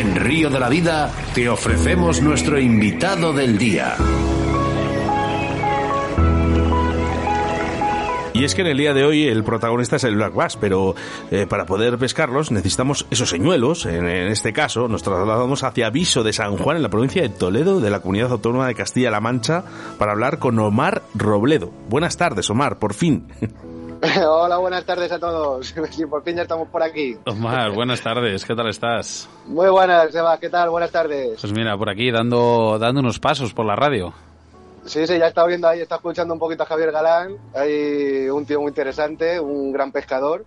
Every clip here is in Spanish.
En Río de la Vida te ofrecemos nuestro invitado del día. Y es que en el día de hoy el protagonista es el black bass, pero eh, para poder pescarlos necesitamos esos señuelos. En, este caso nos trasladamos hacia Aviso de San Juan, en la provincia de Toledo, de la Comunidad Autónoma de Castilla-La Mancha, para hablar con Omar Robledo. Buenas tardes, Omar, por fin. Hola, buenas tardes a todos. Sí, por fin ya estamos por aquí. Omar, buenas tardes. ¿Qué tal estás? Muy buenas, Seba. ¿Qué tal? Buenas tardes. Pues mira, por aquí dando, dando unos pasos por la radio. Sí, sí, ya estado viendo ahí, está escuchando un poquito a Javier Galán. Hay un tío muy interesante, un gran pescador.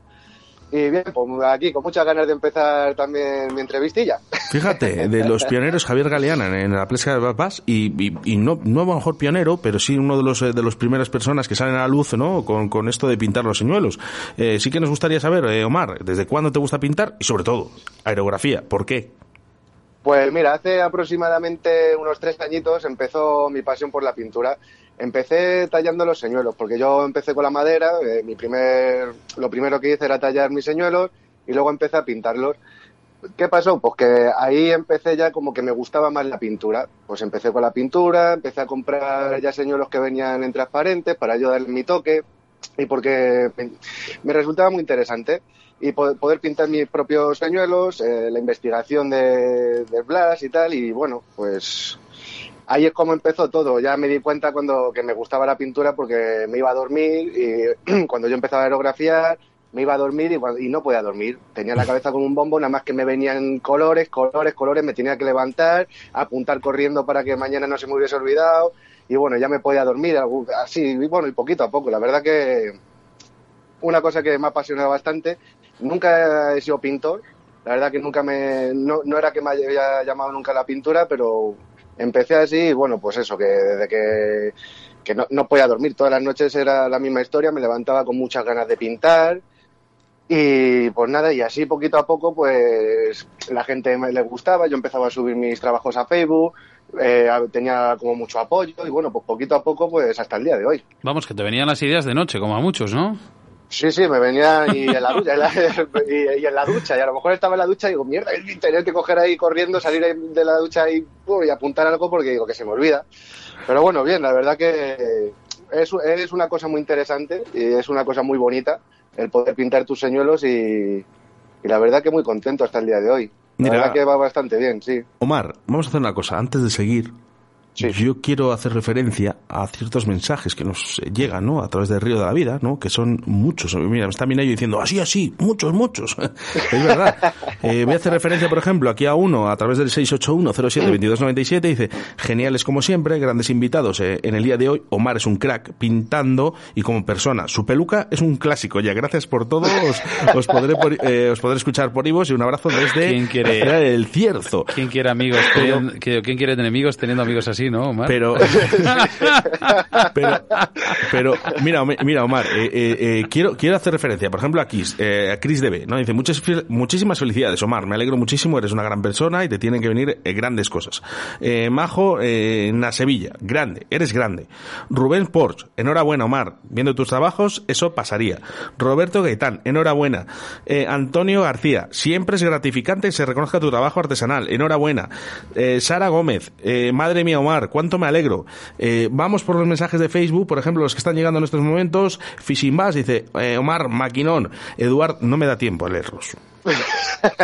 Y bien, pues aquí con muchas ganas de empezar también mi entrevistilla. Fíjate, de los pioneros Javier Galeana en, la pesca de babás y, y, y, no, no a lo mejor pionero, pero sí uno de los de las primeras personas que salen a la luz ¿no? con, con esto de pintar los señuelos. Eh, sí que nos gustaría saber, eh, Omar, ¿desde cuándo te gusta pintar? Y sobre todo, aerografía, ¿por qué? Pues mira, hace aproximadamente unos tres añitos empezó mi pasión por la pintura. Empecé tallando los señuelos, porque yo empecé con la madera, eh, mi primer, lo primero que hice era tallar mis señuelos y luego empecé a pintarlos. ¿Qué pasó? Pues que ahí empecé ya como que me gustaba más la pintura. Pues empecé con la pintura, empecé a comprar ya señuelos que venían en transparentes para yo darle mi toque y porque me, resultaba muy interesante y poder pintar mis propios señuelos, eh, la investigación de, de Blas y tal, y bueno, pues ahí es como empezó todo. Ya me di cuenta cuando que me gustaba la pintura porque me iba a dormir y cuando yo empezaba a aerografiar me iba a dormir y, no podía dormir. Tenía la cabeza como un bombo, nada más que me venían colores, colores, colores, me tenía que levantar, apuntar corriendo para que mañana no se me hubiese olvidado y bueno, ya me podía dormir, así, y bueno, y poquito a poco. La verdad que una cosa que me ha apasionado bastante Nunca he sido pintor, la verdad que nunca me, no, no era que me haya llamado nunca la pintura, pero empecé así bueno, pues eso, que desde que, que no, no, podía dormir, todas las noches era la misma historia, me levantaba con muchas ganas de pintar y pues nada, y así poquito a poco pues la gente me le gustaba, yo empezaba a subir mis trabajos a Facebook, eh, tenía como mucho apoyo y bueno, pues poquito a poco pues hasta el día de hoy. Vamos, que te venían las ideas de noche, como a muchos, ¿no? Sí, sí, me venía y en la ducha, y, y, en la ducha, y a lo mejor estaba en la ducha y digo, mierda, tener que coger ahí corriendo, salir de la ducha y, uh, y apuntar algo porque digo que se me olvida. Pero bueno, bien, la verdad que es, es una cosa muy interesante y es una cosa muy bonita el poder pintar tus señuelos y, y la verdad que muy contento hasta el día de hoy. La Mira, verdad que va bastante bien, sí. Omar, vamos a hacer una cosa, antes de seguir, Sí. Yo quiero hacer referencia a ciertos mensajes que nos llegan, ¿no? A través del río de la vida, ¿no? Que son muchos. Mira, me está mirando diciendo, así, así, muchos, muchos. es verdad. Eh, voy a hacer referencia, por ejemplo, aquí a uno, a través del 681-07-2297, dice, geniales como siempre, grandes invitados eh, en el día de hoy. Omar es un crack pintando y como persona. Su peluca es un clásico ya. Gracias por todo. Os, os podré, por, eh, os podré escuchar por Ivos y un abrazo desde ¿Quién quiere, el Cierzo. ¿Quién quiere amigos? Teniendo, ¿Quién quiere enemigos teniendo amigos así? ¿No, Omar? Pero, pero, pero, mira, mira, Omar, eh, eh, eh, quiero, quiero hacer referencia, por ejemplo, a Chris, eh, a Chris DB, ¿no? Dice, muchas, muchísimas felicidades, Omar, me alegro muchísimo, eres una gran persona y te tienen que venir grandes cosas. Majo, en Sevilla, grande, eres grande. Rubén Porch, enhorabuena, Omar, viendo tus trabajos, eso pasaría. Roberto Gaitán, enhorabuena. Antonio García, siempre es gratificante que se reconozca tu trabajo artesanal, enhorabuena. Sara Gómez, madre mía, Omar, cuánto me alegro. Eh, vamos por los mensajes de Facebook, por ejemplo, los que están llegando en estos momentos. Fishing Bass dice, eh, Omar, maquinón. Eduard, no me da tiempo a leerlos.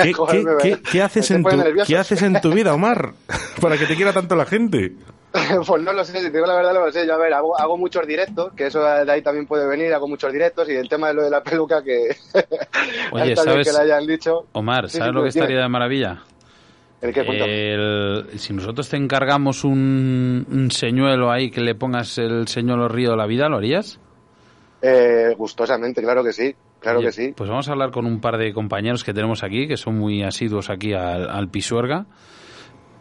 ¿Qué, Joder, qué, qué, qué haces en tu, ¿Qué haces en tu vida, Omar? Para que te quiera tanto la gente. Pues no lo sé, si te digo la verdad, no lo sé. Yo, a ver, hago, hago, muchos directos, que eso de ahí también puede venir, hago muchos directos y el tema de lo de la peluca que. Oye, ¿sabes? Que le hayan dicho. Omar, ¿sabes sí, lo que estaría de maravilla? ¿El qué punto? El, si nosotros te encargamos un, un, señuelo ahí que le pongas el señuelo río de la vida, ¿lo harías? Eh, gustosamente, claro que sí. Claro Oye, que sí. Pues vamos a hablar con un par de compañeros que tenemos aquí, que son muy asiduos aquí al, al Pisuerga.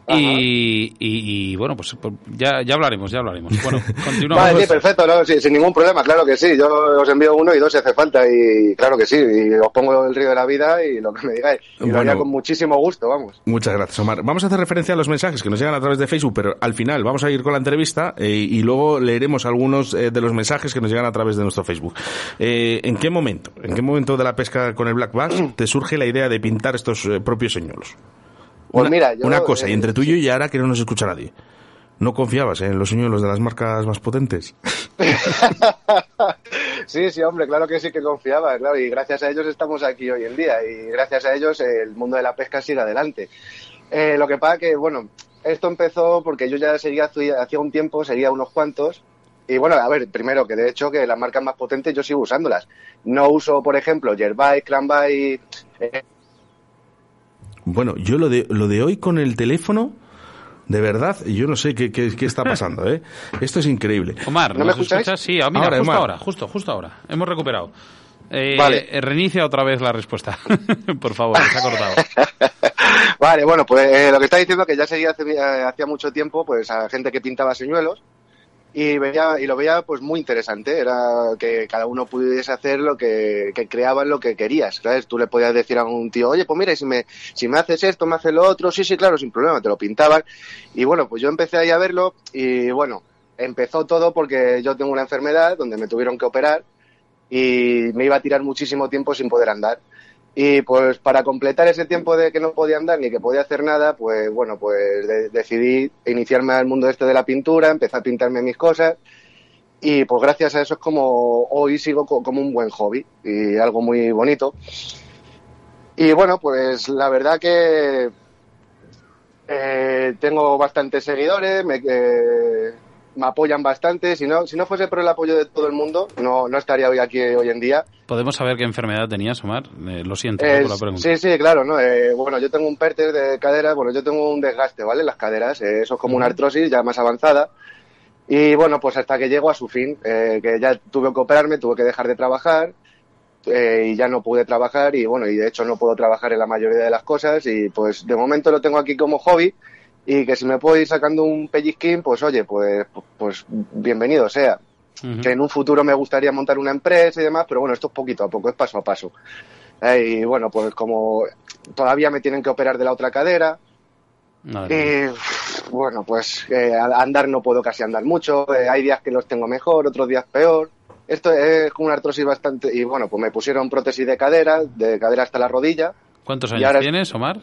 Y, y, y, bueno, pues ya, ya hablaremos, ya hablaremos. Bueno, continuamos. Vale, sí, perfecto, ¿no? sí, sin ningún problema, claro que sí. Yo os envío uno y dos si hace falta y claro que sí. Y os pongo el río de la vida y lo que me digáis. Y bueno, lo haría con muchísimo gusto, vamos. Muchas gracias, Omar. Vamos a hacer referencia a los mensajes que nos llegan a través de Facebook, pero al final vamos a ir con la entrevista eh, y luego leeremos algunos eh, de los mensajes que nos llegan a través de nuestro Facebook. Eh, ¿En qué momento, en qué momento de la pesca con el Black Bass te surge la idea de pintar estos propios señuelos? Pues una, mira, yo, una cosa, y eh, entre tú y yo, y ahora que no nos escucha nadie. ¿No confiabas en los señuelos de las marcas más potentes? sí, sí, hombre, claro que sí que confiaba, claro, y gracias a ellos estamos aquí hoy en día, y gracias a ellos el mundo de la pesca sigue adelante. Eh, lo que pasa que, bueno, esto empezó porque yo ya seguía hacía un tiempo, seguía unos cuantos, y bueno, a ver, primero que de hecho que las marcas más potentes yo sigo usándolas. No uso, por ejemplo, Yerbike, Cranbike. Eh. Bueno, yo lo de, lo de hoy con el teléfono, de verdad, yo no sé qué, qué, qué está pasando, ¿eh? Esto es increíble. Omar, ¿No me escucháis? escuchas? Sí, ah, mira, Ahora, justo Omar. ahora, justo, justo ahora. Hemos recuperado. Eh, Vale. eh, Reinicia otra vez la respuesta. Por favor, se ha cortado. Vale, bueno, pues eh, lo que está diciendo que ya seguía hace, hacía mucho tiempo, pues a gente que pintaba señuelos y veía y lo veía pues muy interesante. Era que cada uno pudiese hacer lo que, que creaban lo que querías, ¿sabes? Tú le podías decir a un tío, oye, pues mira, si me, si me haces esto, me haces lo otro, sí, sí, claro, sin problema, te lo pintaban. Y bueno, pues yo empecé ahí a verlo y bueno, empezó todo porque yo tengo una enfermedad donde me tuvieron que operar y me iba a tirar muchísimo tiempo sin poder andar. Y pues para completar ese tiempo de que no podía andar ni que podía hacer nada, pues bueno, pues de- decidí iniciarme al mundo este de la pintura, empecé a pintarme mis cosas y pues gracias a eso es como hoy sigo co- como un buen hobby y algo muy bonito. Y bueno, pues la verdad que eh, tengo bastantes seguidores, me, eh, me apoyan bastante. Si no, si no fuese por el apoyo de todo el mundo, no, no estaría hoy aquí hoy en día. ¿Podemos saber qué enfermedad tenías, Omar? Eh, lo siento Eh, por la pregunta. sí, sí, claro, ¿no? Eh, bueno, yo tengo un pérter de cadera, bueno, yo tengo un desgaste, ¿vale? Las caderas, eh, eso es como una artrosis ya más avanzada. Y bueno, pues hasta que llego a su fin, eh, que ya tuve que operarme, tuve que dejar de trabajar eh, y ya no pude trabajar y bueno, y de hecho no puedo trabajar en la mayoría de las cosas y pues de momento lo tengo aquí como hobby y que si me puedo ir sacando un pellizquín, pues oye, pues, pues bienvenido sea. Que en un futuro me gustaría montar una empresa y demás, pero bueno, esto es poquito a poco, es paso a paso. Eh, y bueno, pues como todavía me tienen que operar de la otra cadera, y bueno, pues eh, andar no puedo casi andar mucho, eh, hay días que los tengo mejor, otros días peor. Esto es una artrosis bastante, y bueno, pues me pusieron prótesis de cadera, de cadera hasta la rodilla, ¿Cuántos años ahora- tienes, Omar?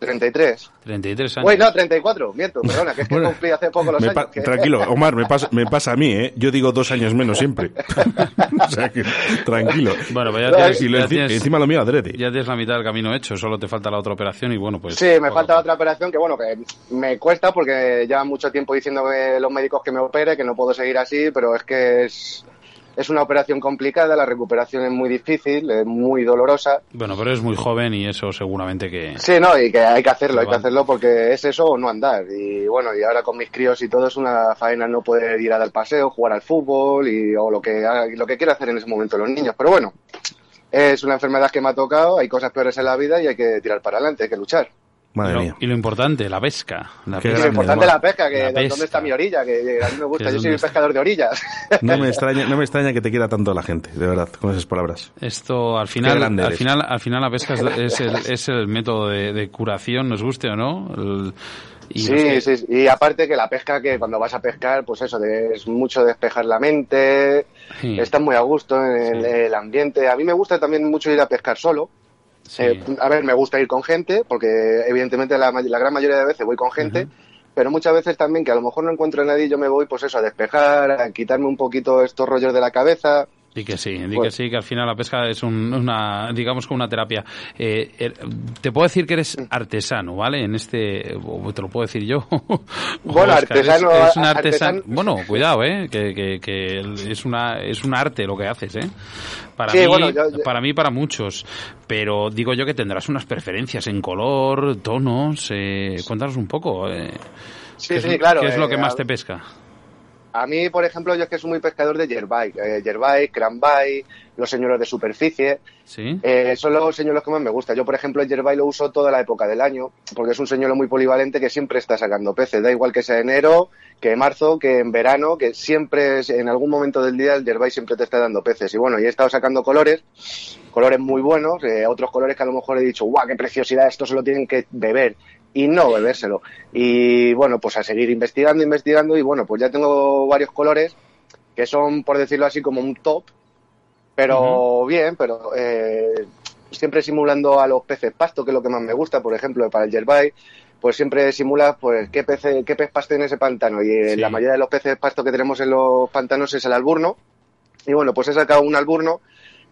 33. 33 años. Uy, no, 34, miento, perdona, que es que Bueno, cumplí hace poco los Me años. que- Tranquilo, Omar, me pasa, me pasa a mí, ¿eh? Yo digo dos años menos siempre. o sea que, tranquilo. Bueno, pues ya tienes, Y lo ya enci- tienes- encima lo mío adrede. ya tienes la mitad del camino hecho, solo te falta la otra operación y bueno, pues... Sí, me poco falta poco. otra operación que, bueno, que me cuesta porque llevan mucho tiempo diciéndome los médicos que me opere, que no puedo seguir así, pero es que es, es una operación complicada, la recuperación es muy difícil, es muy dolorosa. Bueno, pero eres muy joven y eso seguramente que... Sí, no, y que hay que hacerlo, hay que hacerlo porque es eso o no andar. Y bueno, y ahora con mis críos y todo es una faena no poder ir a dar paseo, jugar al fútbol y, o lo que, lo que quiera hacer en ese momento los niños. Pero bueno, es una enfermedad que me ha tocado, hay cosas peores en la vida y hay que tirar para adelante, hay que luchar. Madre y, lo, mía. y lo importante, la pesca. La pesca. lo importante la pesca, que La ¿dónde está mi orilla? Que a mí me gusta, yo soy un pescador de orillas. No me extraña, no me extraña que te quiera tanto la gente, de verdad, con esas palabras. Esto al final, al eres. final, al final la pesca es, es el, es el método de, de curación, nos guste o no. El- y sí, sí, y aparte que la pesca, que cuando vas a pescar, pues eso, es mucho despejar la mente, sí, estás muy a gusto en el, el ambiente. A mí me gusta también mucho ir a pescar solo. Sí. Eh, a ver, me gusta ir con gente, porque evidentemente la, la gran mayoría de veces voy con gente, pero muchas veces también que a lo mejor no encuentro a nadie, yo me voy pues eso, a despejar, a quitarme un poquito estos rollos de la cabeza. Di que sí, di Pues- que sí, que al final la pesca es un- una, digamos, como una terapia. Eh, eh, te puedo decir que eres artesano, ¿vale? En este, o te lo puedo decir yo. Bueno, Oscar, artesano, Es, un artesano. artesano- Bueno, cuidado, ¿eh? Que, que, que es una, es un arte lo que haces, ¿eh? Para Sí, mí, bueno, yo- yo- para mí, para muchos. Pero digo yo que tendrás unas preferencias en color, tonos. Eh, cuéntanos un poco. Eh, Sí, ¿qué sí, es, claro. ¿Qué es lo eh, que más te pesca? A mí, por ejemplo, yo es que soy muy pescador de yerbike. Eh, cranbike, los señuelos de superficie. ¿Sí? Eh, son los señuelos que más me gustan. Yo, por ejemplo, el yerbike lo uso toda la época del año, porque es un señuelo muy polivalente que siempre está sacando peces. Da igual que sea enero, que marzo, que en verano, que siempre, es- en algún momento del día, el yerbike siempre te está dando peces. Y bueno, y he estado sacando colores, colores muy buenos, eh, otros colores que a lo mejor he dicho, ¡guau, qué preciosidad! Esto se lo tienen que beber. Y no bebérselo. Y bueno, pues a seguir investigando, investigando. Y bueno, pues ya tengo varios colores que son, por decirlo así, como un top, pero bien, pero eh, siempre simulando a los peces pasto, que es lo que más me gusta, por ejemplo, para el yerbay, pues siempre simulas pues qué pez, qué pez pasto en ese pantano. Y la mayoría de los peces pasto que tenemos en los pantanos es el alburno. Y bueno, pues he sacado un alburno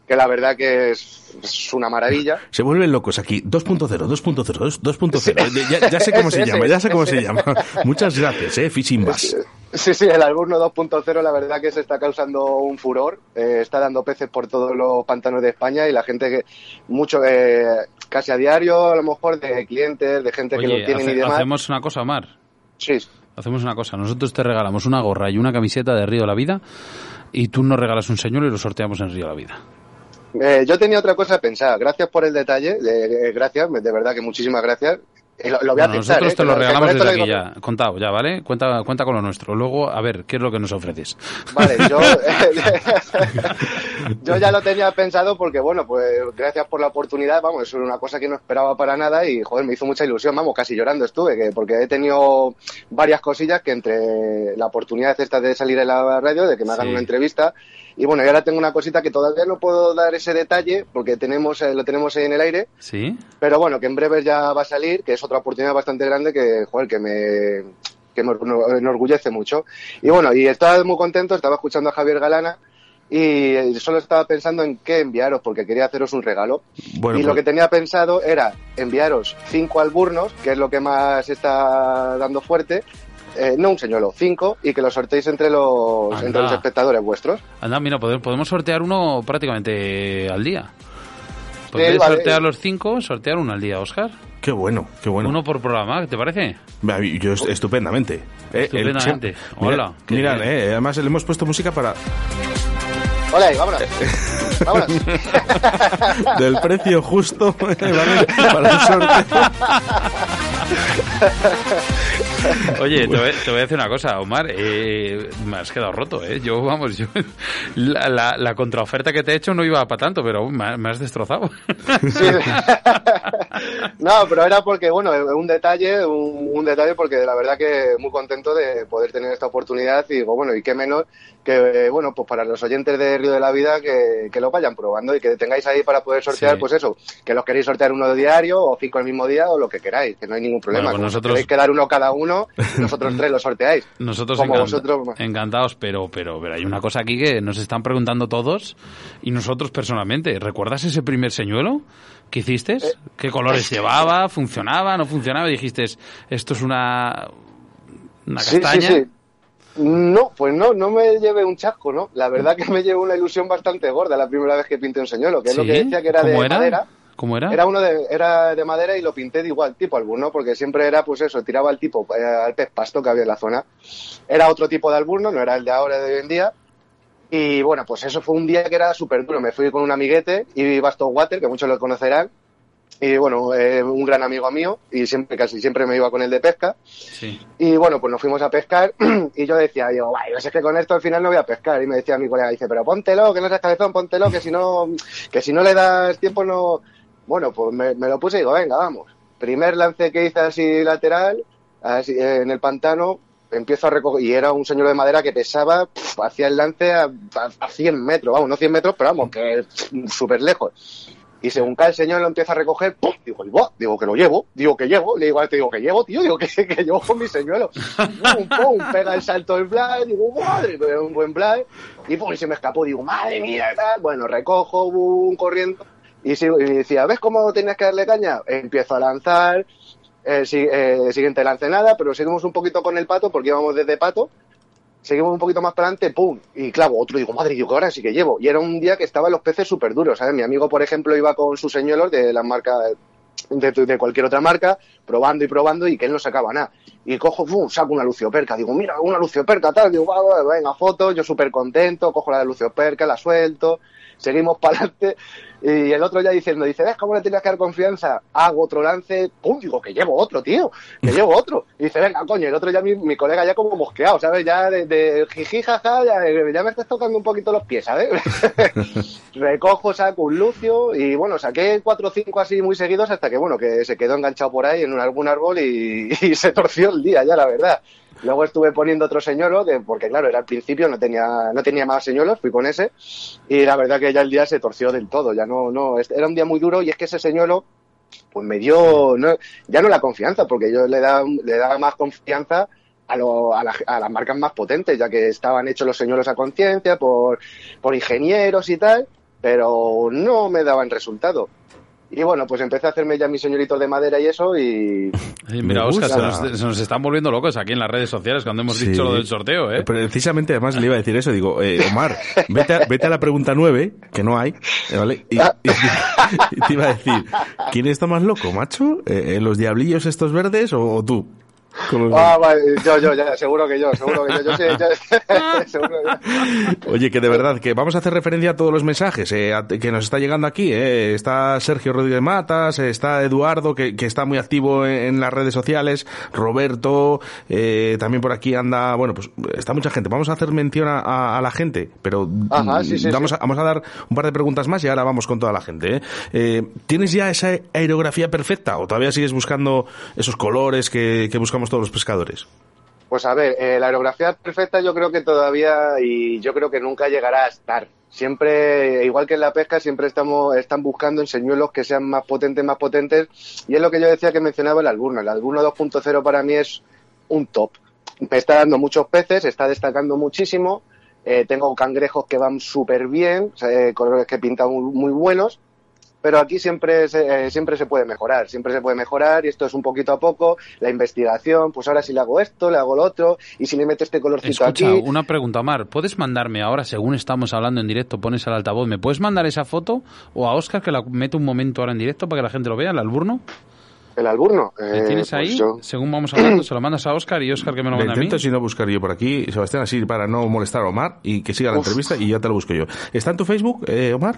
que la verdad que es, una maravilla. Se vuelven locos aquí. 2.0, 2.0, 2.0. Ya, sé cómo se llama, ya sé cómo se llama. Muchas gracias, eh, Fishing Bass. Sí, sí, el Alburno 2.0 la verdad que se está causando un furor. Eh, está dando peces por todos los pantanos de España y la gente que mucho, eh, casi a diario, a lo mejor de clientes, de gente que lo tienen y demás. Hacemos una cosa, Omar. Sí. Hacemos una cosa. Nosotros te regalamos una gorra y una camiseta de Río de la Vida y tú nos regalas un señuelo y lo sorteamos en Río de la Vida. Eh, yo tenía otra cosa pensada. Gracias por el detalle. gracias, de verdad que muchísimas gracias. Lo, voy a nosotros ¿eh? te lo regalamos desde aquí ya, contado ya, ¿vale? Cuenta, cuenta con lo nuestro. Luego, a ver, ¿qué es lo que nos ofreces? Vale, yo, yo ya lo tenía pensado porque, bueno, pues gracias por la oportunidad, vamos, es una cosa que no esperaba para nada y, joder, me hizo mucha ilusión, vamos, casi llorando estuve, que, porque he tenido varias cosillas que entre la oportunidad esta de salir en la radio, de que me hagan una entrevista, y bueno, y ahora tengo una cosita que todavía no puedo dar ese detalle porque tenemos eh, lo tenemos ahí en el aire. Sí. Pero bueno, que en breve ya va a salir, que es otra oportunidad bastante grande que, joder, que me que me enorgullece mucho. Y bueno, y estaba muy contento, estaba escuchando a Javier Galana y solo estaba pensando en qué enviaros porque quería haceros un regalo. y lo pues que tenía pensado era enviaros cinco alburnos, que es lo que más está dando fuerte, eh, no un señuelo, cinco, y que lo sorteéis entre los, entre los espectadores vuestros. Anda, mira, podemos sortear uno prácticamente al día. ¿Podéis sortear los cinco? Sortear uno al día, Oscar. Qué bueno, qué bueno. Uno por programa, ¿te parece? Yo estupendamente. Eh, estupendamente. Hola. Mira, eh, además le hemos puesto música para... Hola, vámonos. vámonos. Del precio justo para el sorteo. Oye, te voy, a decir una cosa, Omar. Eh, me has quedado roto, ¿eh? Yo, vamos, yo. La, la, contraoferta que te he hecho no iba para tanto, pero me, has destrozado. no, pero era porque, bueno, un detalle, un, detalle, porque la verdad que muy contento de poder tener esta oportunidad y digo, bueno, y qué menos que, bueno, pues para los oyentes de Río de la Vida que, que lo vayan probando y que tengáis ahí para poder sortear, pues eso, que los queréis sortear uno diario o cinco el mismo día o lo que queráis, que no hay ningún problema. Pues nosotros... que dar uno cada uno, nosotros tres lo sorteáis. Nosotros encantados, pero, pero, pero hay una cosa aquí que nos están preguntando todos y nosotros personalmente. ¿Recuerdas ese primer señuelo que hiciste? Eh, ¿Qué colores llevaba? ¿Funcionaba? ¿No funcionaba? dijiste, esto es una, una castaña. No, pues no, no me llevé un chasco, ¿no? La verdad que me llevé una ilusión bastante gorda la primera vez que pinté un señuelo, que es lo que decía que era de madera. ¿Cómo era? Era uno de, era de madera y lo pinté de igual tipo alburno, porque siempre era pues eso, tiraba al tipo, eh, al pez pasto que había en la zona. Era otro tipo de alburno, no era el de ahora de hoy en día. Y bueno, pues eso fue un día que era súper duro. Me fui con un amiguete y Baston Water, que muchos lo conocerán. Y bueno, eh, un gran amigo mío y siempre, casi siempre me iba con él de pesca. Sí. Y bueno, pues nos fuimos a pescar y yo decía, digo, vaya, es que con esto al final no voy a pescar. Y me decía mi colega, dice, pero póntelo, que no seas cabezón, póntelo, que si no, que si no le das tiempo no, bueno, pues me, lo puse y digo, venga, vamos. Primer lance que hice así lateral, así, en el pantano, empiezo a recoger, y era un señor de madera que pesaba, hacía el lance a, a, 100 metros, vamos, no 100 metros, pero vamos, que súper lejos. Y según cae el señor lo empieza a recoger, ¡pum! Digo, digo que lo llevo, digo que llevo, le digo a este, digo que llevo, tío, digo que, que llevo con mi señuelo. ¡Pum, pum! Pega el salto del fly, digo, madre, un buen fly. Y pum, y se me escapó, digo, madre mía, tal. Bueno, recojo, un corriendo y, decía, ¿ves cómo tienes que darle caña? Empiezo a lanzar, eh, eh, siguiente lance nada, pero seguimos un poquito con el pato porque íbamos desde pato, seguimos un poquito más para adelante, ¡pum! Y clavo, otro digo, madre, digo, ahora sí que llevo. Y era un día que estaban los peces súper duros, ¿sabes? Mi amigo, por ejemplo, iba con sus señuelos de la marca, de, cualquier otra marca, probando y probando y que él no sacaba nada. Y cojo, ¡pum! saco una lucioperca, digo, mira, una lucioperca, tal, digo, venga, foto, yo súper contento, cojo la de lucioperca, la suelto, seguimos para adelante y el otro ya diciendo, dice, ¿ves cómo le tienes que dar confianza? Hago otro lance, pum, digo, que llevo otro, tío, que llevo otro. Y dice, venga, coño, el otro ya, mi, colega ya como mosqueado, ¿sabes? Ya de, de jiji, jaja, ya, ya, me estás tocando un poquito los pies, ¿sabes? Recojo, saco un lucio y bueno, saqué cuatro o cinco así muy seguidos hasta que, bueno, que se quedó enganchado por ahí en algún árbol y, y se torció el día ya, la verdad. Luego estuve poniendo otro señuelo, de, porque claro, era al principio, no tenía, no tenía más señuelos, fui con ese, y la verdad que ya el día se torció del todo, ya no, no, era un día muy duro y es que ese señuelo, pues me dio, ya no la confianza, porque yo le daba, le daba más confianza a, lo, a, las marcas más potentes, ya que estaban hechos los señuelos a conciencia por, por ingenieros y tal, pero no me daban resultado. Y bueno, pues empecé a hacerme ya mis señoritos de madera y eso y... mira, Oscar, se nos, están volviendo locos aquí en las redes sociales cuando hemos dicho lo del sorteo, ¿eh? Precisamente, además, le iba a decir eso. Digo, eh, Omar, vete a, vete a la pregunta nueve, que no hay, ¿vale? Y, te iba a decir, ¿quién está más loco, macho? ¿Eh, ¿Los diablillos estos verdes o tú? Ah, vale, yo, yo, ya, seguro que yo, seguro que yo, yo, sé, seguro que... Oye, que de verdad, que vamos a hacer referencia a todos los mensajes eh, que nos está llegando aquí. Eh. Está Sergio Rodríguez Matas, está Eduardo, que, que está muy activo en, las redes sociales, Roberto, eh, también por aquí anda, bueno, pues está mucha gente. Vamos a hacer mención a, a, la gente, pero Ajá, sí, sí, vamos, A, vamos a dar un par de preguntas más y ahora vamos con toda la gente. ¿eh? eh ¿Tienes ya esa aerografía perfecta o todavía sigues buscando esos colores que, que buscamos todos los pescadores? Pues a ver, eh, la aerografía perfecta yo creo que todavía y yo creo que nunca llegará a estar. Siempre, igual que en la pesca, siempre estamos, están buscando en señuelos que sean más potentes, más potentes. Y es lo que yo decía que mencionaba el alburno. El alburno 2.0 para mí es un top. Me está dando muchos peces, está destacando muchísimo. Eh, tengo cangrejos que van súper bien, eh, colores que pintan muy buenos pero aquí siempre se, eh, siempre se puede mejorar, siempre se puede mejorar y esto es un poquito a poco, la investigación, pues ahora si le hago esto, le hago lo otro y si le meto este colorcito Escucha, una pregunta, Mar, ¿puedes mandarme ahora, según estamos hablando en directo, pones al altavoz, ¿me puedes mandar esa foto o a Oscar que la mete un momento ahora en directo para que la gente lo vea, el alburno? El alburno. ¿Le tienes pues ahí? Según vamos hablando, se lo mandas a Oscar y Oscar que me lo manda a mí. si no buscar yo por aquí, Sebastián, así para no molestar a Omar y que siga la entrevista y ya te lo busco yo. ¿Está en tu Facebook, eh, Omar?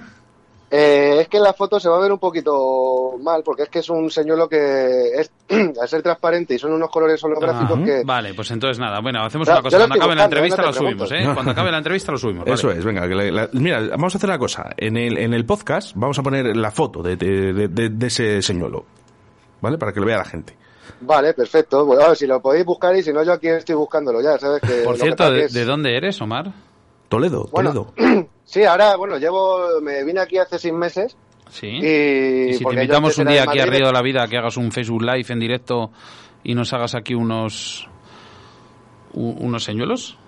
Eh, es que en la foto se va a ver un poquito mal, porque es que es un señuelo que, es, al ser transparente y son unos colores holográficos que... Vale, pues entonces nada, bueno, hacemos una cosa. Cuando acabe la entrevista lo subimos, ¿eh? Cuando acabe la entrevista lo subimos. Eso es, venga. mira, vamos a hacer una cosa. En el, en el podcast vamos a poner la foto de, de, ese señuelo, ¿vale? Para que lo vea la gente. Vale, perfecto. Bueno, si lo podéis buscar y si no, yo aquí estoy buscándolo ya, ¿sabes? Que Por cierto, ¿de, dónde eres, Omar? Toledo, Toledo. Sí, ahora, bueno, llevo, me vine aquí hace seis meses. Sí. Y, si te invitamos un día aquí a Río de la Vida, que hagas un Facebook Live en directo y nos hagas aquí unos unos señuelos.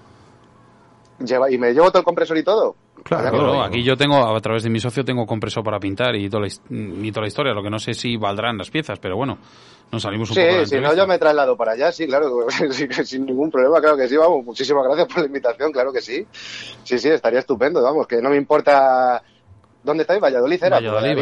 Lleva, ¿Y me llevo todo el compresor y todo? Claro, aquí yo tengo, a través de mi socio, tengo compresor para pintar y toda, la, y toda la historia. Lo que no sé si valdrán las piezas, pero bueno, nos salimos un sí, poco de si no, yo me traslado para allá, sí, claro, sin ningún problema, claro que sí, vamos. Muchísimas gracias por la invitación, claro que sí. Sí, sí, estaría estupendo, vamos, que no me importa ¿Dónde estáis? Valladolid era. Valladolid,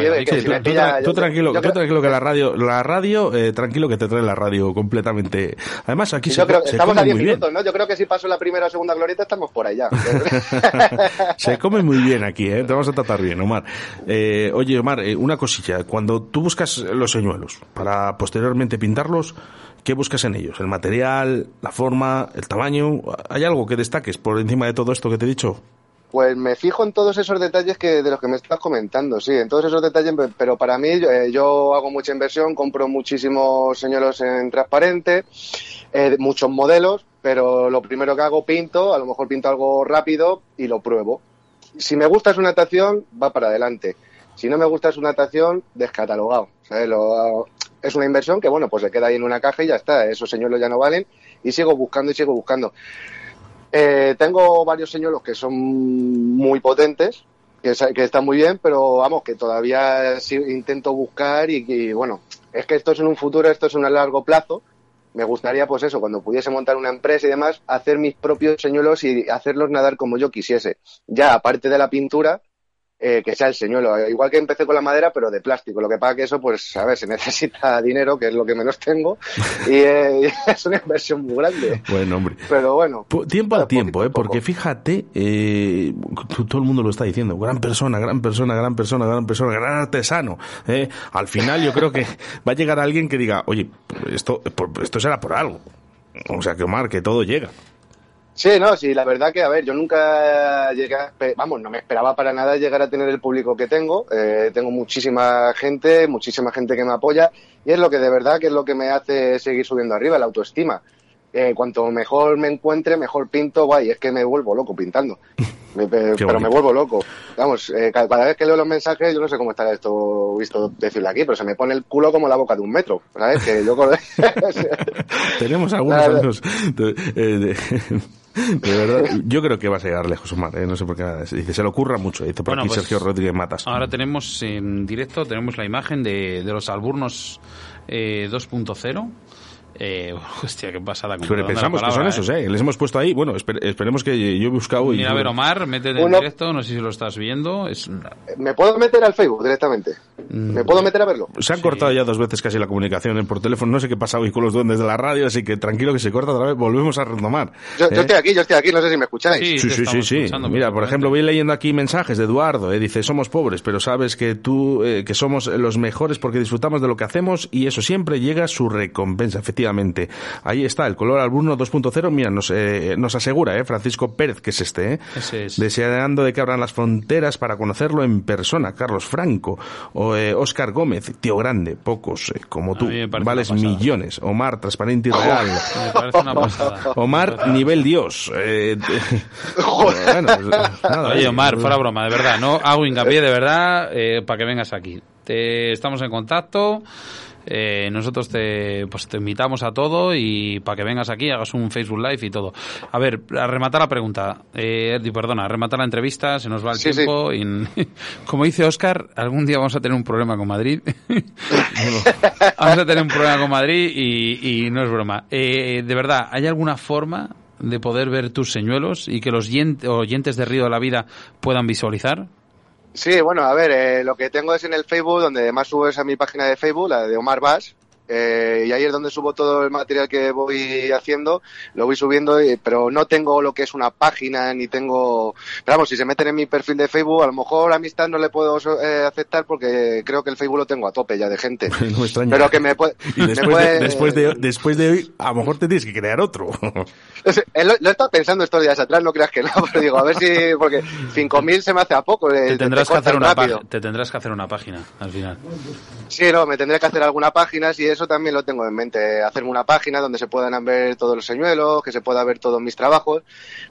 tú, tranquilo, tú tranquilo que la radio, la radio, eh, tranquilo que te trae la radio completamente. Además aquí se, creo, estamos a 10 minutos, ¿no? Yo creo que si paso la primera o segunda glorieta estamos por allá. se come muy bien aquí, ¿eh? Te vamos a tratar bien, Omar. Eh, oye, Omar, eh, una cosilla. Cuando tú buscas los señuelos para posteriormente pintarlos, ¿qué buscas en ellos? ¿El material, la forma, el tamaño? ¿Hay algo que destaques por encima de todo esto que te he dicho? Pues me fijo en todos esos detalles que de los que me estás comentando, sí, en todos esos detalles, pero para mí eh, yo hago mucha inversión, compro muchísimos señuelos en transparente, eh, muchos modelos, pero lo primero que hago pinto, a lo mejor pinto algo rápido y lo pruebo. Si me gusta su natación, va para adelante. Si no me gusta su natación, descatalogado. es una inversión que, bueno, pues se queda ahí en una caja y ya está. Esos señuelos ya no valen y sigo buscando y sigo buscando. Eh, tengo varios señuelos que son muy potentes, que, están muy bien, pero vamos, que todavía intento buscar y, bueno, es que esto es en un futuro, esto es en un largo plazo. Me gustaría, pues eso, cuando pudiese montar una empresa y demás, hacer mis propios señuelos y hacerlos nadar como yo quisiese. Ya, aparte de la pintura, eh, que sea el señuelo. Igual que empecé con la madera, pero de plástico. Lo que pasa que eso, pues, a ver, se necesita dinero, que es lo que menos tengo, y eh, es una inversión muy grande. Bueno, hombre. Pero bueno. Tiempo al tiempo, ¿eh? Porque fíjate, eh, todo el mundo lo está diciendo, gran persona, gran persona, gran persona, gran persona, gran artesano. ¿eh? Al final yo creo que va a llegar alguien que diga, oye, esto, esto será por algo. O sea, que Omar, que todo llega. Sí, no, sí, la verdad que, a ver, yo nunca llegué, a, vamos, no me esperaba para nada llegar a tener el público que tengo. Eh, tengo muchísima gente, muchísima gente que me apoya y es lo que de verdad que es lo que me hace seguir subiendo arriba, la autoestima. eh, cuanto mejor me encuentre, mejor pinto, guay, es que me vuelvo loco pintando. pero me vuelvo loco. Vamos, eh, cada, vez que leo los mensajes, yo no sé cómo estará esto visto decirlo aquí, pero se me pone el culo como la boca de un metro, ¿sabes? Que yo... Tenemos algunos de, verdad, yo creo que va a llegar lejos, Omar, ¿eh? no sé por qué. Dice, se le ocurra mucho, dice por aquí pues Sergio Rodríguez Matas. Ahora tenemos en directo, tenemos la imagen de, de los alburnos eh, 2.0 eh, hostia, qué pasada. Pero pensamos que son esos, ¿eh? Les hemos puesto ahí. Bueno, esperemos que yo he buscado. Y Mira, a ver, Omar, métete en directo. No sé si lo estás viendo. Es... ¿Me puedo meter al Facebook directamente? Mm. ¿Me puedo meter a verlo? Se han cortado ya dos veces casi la comunicación por teléfono. No sé qué pasa hoy con los duendes de la radio, así que tranquilo que se corta otra vez. Volvemos a retomar. Yo, ¿eh? estoy aquí, yo estoy aquí. No sé si me escucháis. Sí, sí, sí. sí, Mira, por ejemplo, voy leyendo aquí mensajes de Eduardo. ¿eh? Dice: Somos pobres, pero sabes que tú, eh, que somos los mejores porque disfrutamos de lo que hacemos y eso siempre llega a su recompensa, efectivamente. Ahí está, el color alburno 2.0. Mira, nos, eh, nos asegura eh, Francisco Pérez, que es este, eh, deseando de que abran las fronteras para conocerlo en persona. Carlos Franco, o Oscar Gómez, tío grande, pocos como tú, vales millones. Omar, transparente y real. Omar, nivel Dios. Oye, Omar, fuera broma, de verdad, no hago hincapié de verdad para que vengas aquí. Te, estamos en contacto. Eh, nosotros te, pues te invitamos a todo y para que vengas aquí, hagas un Facebook Live y todo. A ver, a rematar la pregunta, eh, perdona, a rematar la entrevista, se nos va el tiempo. Y, como dice Oscar, algún día vamos a tener un problema con Madrid. vamos a tener un problema con Madrid y, no es broma. Eh, de verdad, ¿hay alguna forma de poder ver tus señuelos y que los oyentes de Río de la Vida puedan visualizar? Sí, bueno, a ver, eh, lo que tengo es en el Facebook, donde además subo es a mi página de Facebook, la de Omar Bass, eh, y ahí es donde subo todo el material que voy haciendo, lo voy subiendo, pero no tengo lo que es una página, ni tengo... Pero vamos, si se meten en mi perfil de Facebook, a lo mejor amistad no le puedo eh, aceptar porque creo que el Facebook lo tengo a tope ya de gente. no extraña. Pero que me puede... Y después, de, después, de, hoy, a lo mejor te tienes que crear otro. lo, he estado pensando estos días atrás, no creas que no, pero digo, a ver si... Porque 5.000 se me hace a poco. Te tendrás, que hacer una te tendrás que hacer una página, al final. Sí, no, me tendré que hacer alguna página, si eso también lo tengo en mente, hacerme una página donde se puedan ver todos los señuelos, que se pueda ver todos mis trabajos.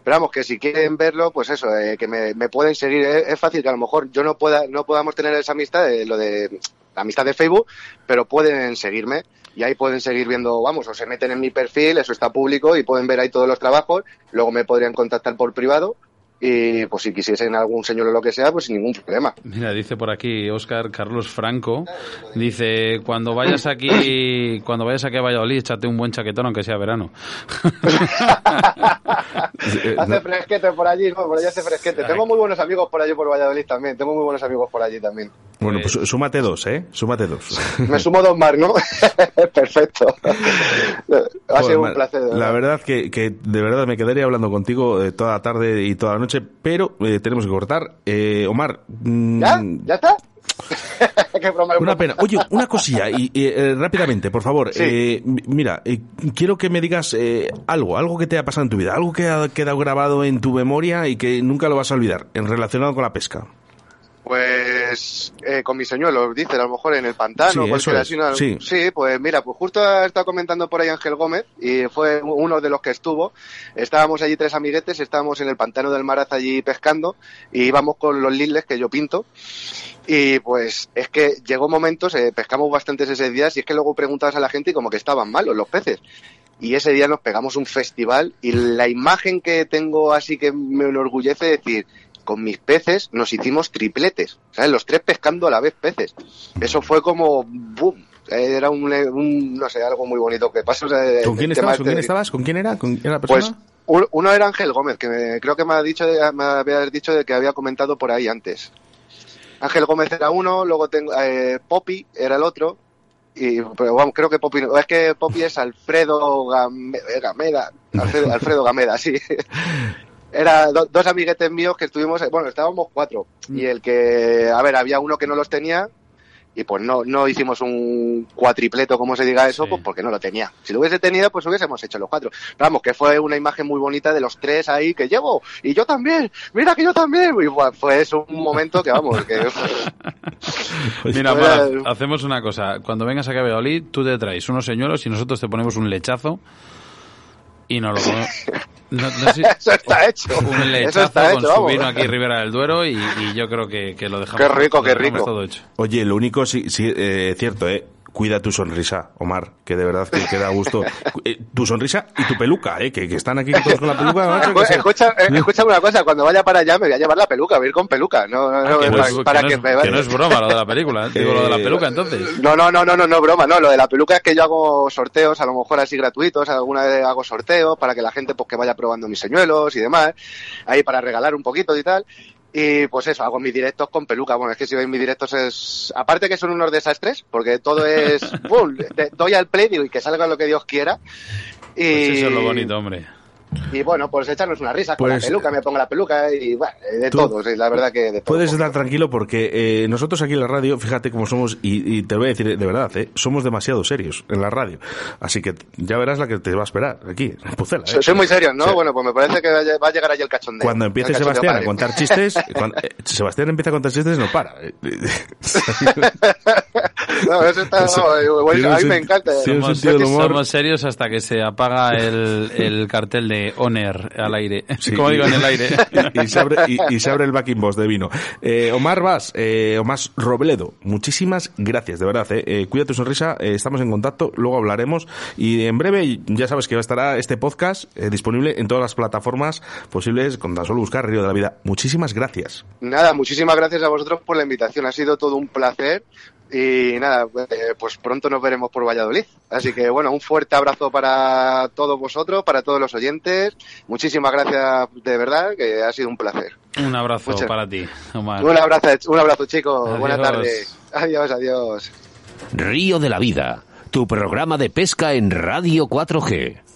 Pero vamos, que si quieren verlo, pues eso, eh, que me, pueden seguir. Es, fácil que a lo mejor yo no pueda, no podamos tener esa amistad, de, lo de la amistad de Facebook, pero pueden seguirme y ahí pueden seguir viendo, vamos, o se meten en mi perfil, eso está público y pueden ver ahí todos los trabajos, luego me podrían contactar por privado y pues si quisiesen algún señor o lo que sea, pues sin ningún problema. Mira, dice por aquí Oscar Carlos Franco, dice, cuando vayas aquí, cuando vayas aquí a Valladolid, échate un buen chaquetón aunque sea verano. hace fresquete por allí, por allí hace fresquete. Tengo muy buenos amigos por allí por Valladolid también, tengo muy buenos amigos por allí también. Bueno, pues súmate dos, ¿eh? Súmate dos. Me sumo dos más, ¿no? Perfecto. Ha sido un placer. La verdad que, que de verdad me quedaría hablando contigo eh, toda la tarde y toda la noche pero eh, tenemos que cortar. Eh, Omar. Mm, ¿Ya? ¿Ya está? una pena. Oye, una cosilla, y, eh, rápidamente, por favor. mira, quiero que me digas algo, algo que te ha pasado en tu vida, algo que ha quedado grabado en tu memoria y que nunca lo vas a olvidar, en relacionado con la pesca. Pues eh, con mi señuelo, dice, a lo mejor en el pantano. Sí, sí. pues mira, pues justo ha estado comentando por ahí Ángel Gómez y fue uno de los que estuvo. Estábamos allí tres amiguetes, estábamos en el pantano del Maraz allí pescando y íbamos con los liles que yo pinto. Y pues es que llegó momentos, eh, pescamos bastantes ese día y es que luego preguntabas a la gente y como que estaban malos los peces y ese día nos pegamos un festival y la imagen que tengo así que me enorgullece decir, con mis peces nos hicimos tripletes, ¿sabes? Los tres pescando a la vez peces. Eso fue como boom. Era un, no sé, algo muy bonito que pasó. ¿Con quién estabas? ¿Con quién estabas? ¿Con quién era? ¿Con la persona? Pues uno era Ángel Gómez, que creo que me ha dicho, me había dicho de que había comentado por ahí antes. Ángel Gómez era uno, luego tengo eh, Poppy era el otro, y pero bueno, creo que Poppy es que Poppy es Alfredo Gameda, Alfredo, Alfredo Gameda, sí. era dos amiguetes míos que estuvimos, bueno, estábamos cuatro. Mm. Y el que, a ver, había uno que no los tenía y pues no, no hicimos un cuatripleto, como se diga eso, pues porque no lo tenía. Si lo hubiese tenido, pues hubiésemos hecho los cuatro. vamos, que fue una imagen muy bonita de los tres ahí que llevo, y yo también, mira que yo también. Y fue eso un momento que vamos, que... mira, hacemos una cosa. Cuando vengas a Valladolid, tú te traes unos señuelos y nosotros te ponemos un lechazo y no lo no, Eso está hecho. Un lechazo está con su vino aquí Ribera del Duero y, yo creo que, que, lo dejamos. Qué rico, qué rico. Todo hecho. Oye, lo único, sí, sí eh, cierto, ¿eh? Cuida tu sonrisa, Omar, que de verdad que, queda gusto. Eh, tu sonrisa y tu peluca, ¿eh? que, están aquí todos con la peluca. escucha, eh, escucha, una cosa, cuando vaya para allá me voy a llevar la peluca, voy a ir con peluca. No, no, no, ah, para, que, no es, broma lo de la película, ¿eh? digo lo de la peluca entonces. No, no, no, no, no, no, broma, no, lo de la peluca es que yo hago sorteos, a lo mejor así gratuitos, alguna vez hago sorteos para que la gente pues que vaya probando mis señuelos y demás, ahí para regalar un poquito y tal. Y pues eso, hago mis directos con peluca. Bueno, es que si veis mis directos es. Aparte que son unos desastres, porque todo es. ¡Pum! Doy al play y que salga lo que Dios quiera. Y... Pues eso es lo bonito, hombre. Y bueno, pues echarnos una risa con la pues, peluca, me pongo la peluca y bueno, de todo, la verdad que de todo. Puedes estar tranquilo porque eh, nosotros aquí en la radio, fíjate cómo somos, y, te voy a decir de verdad, eh, somos demasiado serios en la radio. Así que ya verás la que te va a esperar aquí, en Pucela. ¿eh? Soy muy serio, ¿no? Bueno, pues me parece que va a llegar allí el cachondeo. Cuando empiece Sebastián a contar chistes, cuando, eh, Sebastián empieza a contar chistes, no para. no, eso está, a mí me encanta. Somos, serios hasta que se apaga el, el cartel de Oner al aire. Como digo, en el aire. y, se abre, y, se abre, el backing boss de vino. Eh, Omar Vas, eh, Omar Robledo, muchísimas gracias, de verdad. Eh. eh cuida tu sonrisa, eh, estamos en contacto, luego hablaremos. Y en breve, ya sabes que estará este podcast disponible en todas las plataformas posibles, con tan solo buscar Río de la Vida. Muchísimas gracias. Nada, muchísimas gracias a vosotros por la invitación. Ha sido todo un placer. Y nada, eh, pues pronto nos veremos por Valladolid. Así que bueno, un fuerte abrazo para todos vosotros, para todos los oyentes. Muchísimas gracias de verdad, que ha sido un placer. Un abrazo para ti, Omar. Un abrazo, un abrazo chicos. Buenas tardes. Adiós, adiós. Río de la Vida, tu programa de pesca en Radio 4G.